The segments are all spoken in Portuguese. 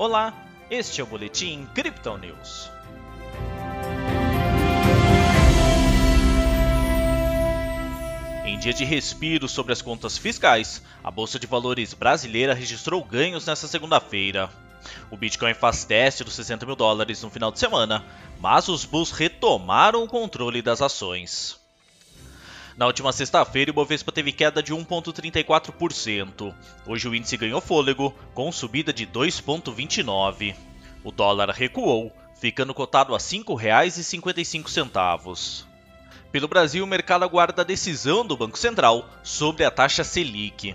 Olá, este é o Boletim Crypto News. Em dia de respiro sobre as contas fiscais, a Bolsa de Valores brasileira registrou ganhos nesta segunda-feira. O Bitcoin faz teste dos 60 mil dólares no final de semana, mas os bulls retomaram o controle das ações. Na última sexta-feira, o Bovespa teve queda de 1,34%. Hoje o índice ganhou fôlego, com subida de 2,29%. O dólar recuou, ficando cotado a R$ 5,55. Pelo Brasil, o mercado aguarda a decisão do Banco Central sobre a taxa Selic.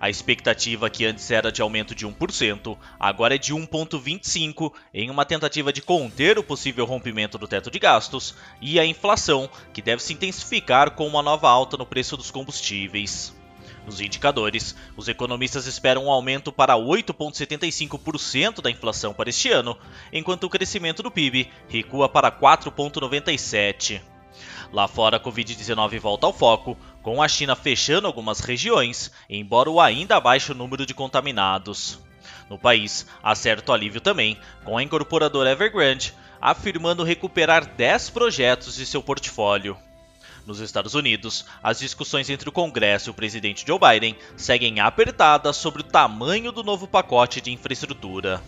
A expectativa, que antes era de aumento de 1%, agora é de 1,25%, em uma tentativa de conter o possível rompimento do teto de gastos, e a inflação, que deve se intensificar com uma nova alta no preço dos combustíveis. Nos indicadores, os economistas esperam um aumento para 8,75% da inflação para este ano, enquanto o crescimento do PIB recua para 4,97%. Lá fora, a Covid-19 volta ao foco, com a China fechando algumas regiões, embora o ainda baixo número de contaminados. No país, há certo alívio também, com a incorporadora Evergrande afirmando recuperar 10 projetos de seu portfólio. Nos Estados Unidos, as discussões entre o Congresso e o presidente Joe Biden seguem apertadas sobre o tamanho do novo pacote de infraestrutura.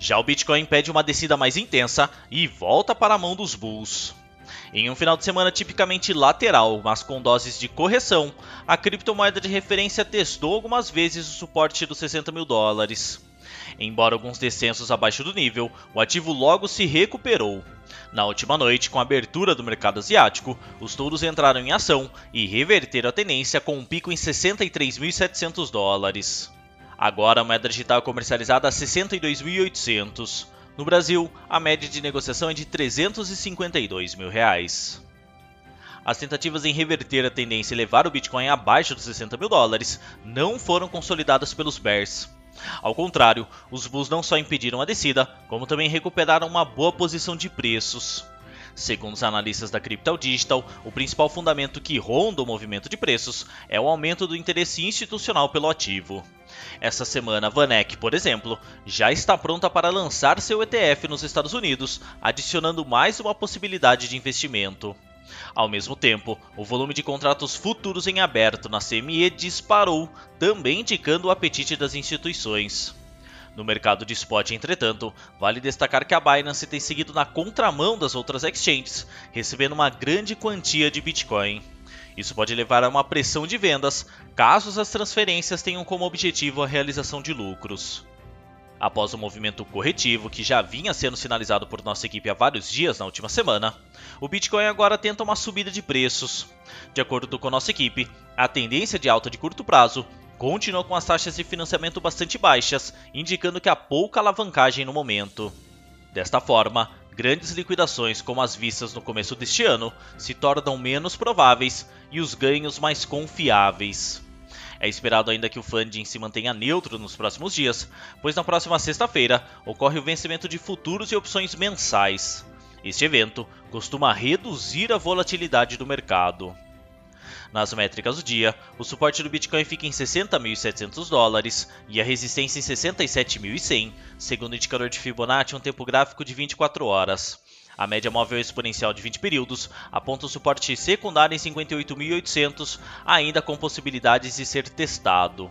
Já o Bitcoin pede uma descida mais intensa e volta para a mão dos bulls. Em um final de semana tipicamente lateral, mas com doses de correção, a criptomoeda de referência testou algumas vezes o suporte dos 60 mil dólares. Embora alguns descensos abaixo do nível, o ativo logo se recuperou. Na última noite, com a abertura do mercado asiático, os touros entraram em ação e reverteram a tendência com um pico em 63.700 dólares. Agora a moeda digital é comercializada a 62.800. No Brasil, a média de negociação é de 352 mil reais. As tentativas em reverter a tendência e levar o Bitcoin abaixo dos 60 mil dólares não foram consolidadas pelos bears. Ao contrário, os bulls não só impediram a descida, como também recuperaram uma boa posição de preços. Segundo os analistas da Crypto Digital, o principal fundamento que ronda o movimento de preços é o aumento do interesse institucional pelo ativo. Essa semana, Vanek, por exemplo, já está pronta para lançar seu ETF nos Estados Unidos, adicionando mais uma possibilidade de investimento. Ao mesmo tempo, o volume de contratos futuros em aberto na CME disparou, também indicando o apetite das instituições. No mercado de spot, entretanto, vale destacar que a Binance tem seguido na contramão das outras exchanges, recebendo uma grande quantia de Bitcoin. Isso pode levar a uma pressão de vendas, caso as transferências tenham como objetivo a realização de lucros. Após o movimento corretivo que já vinha sendo sinalizado por nossa equipe há vários dias na última semana, o Bitcoin agora tenta uma subida de preços. De acordo com nossa equipe, a tendência de alta de curto prazo continua com as taxas de financiamento bastante baixas, indicando que há pouca alavancagem no momento. Desta forma, grandes liquidações como as vistas no começo deste ano se tornam menos prováveis e os ganhos mais confiáveis. É esperado ainda que o funding se mantenha neutro nos próximos dias, pois na próxima sexta-feira ocorre o vencimento de futuros e opções mensais. Este evento costuma reduzir a volatilidade do mercado. Nas métricas do dia, o suporte do Bitcoin fica em 60.700 dólares e a resistência em 67.100, segundo o indicador de Fibonacci, um tempo gráfico de 24 horas. A média móvel exponencial de 20 períodos aponta o suporte secundário em 58.800, ainda com possibilidades de ser testado.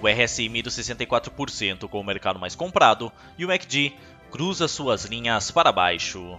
O RSI mira 64% com o mercado mais comprado e o MACD cruza suas linhas para baixo.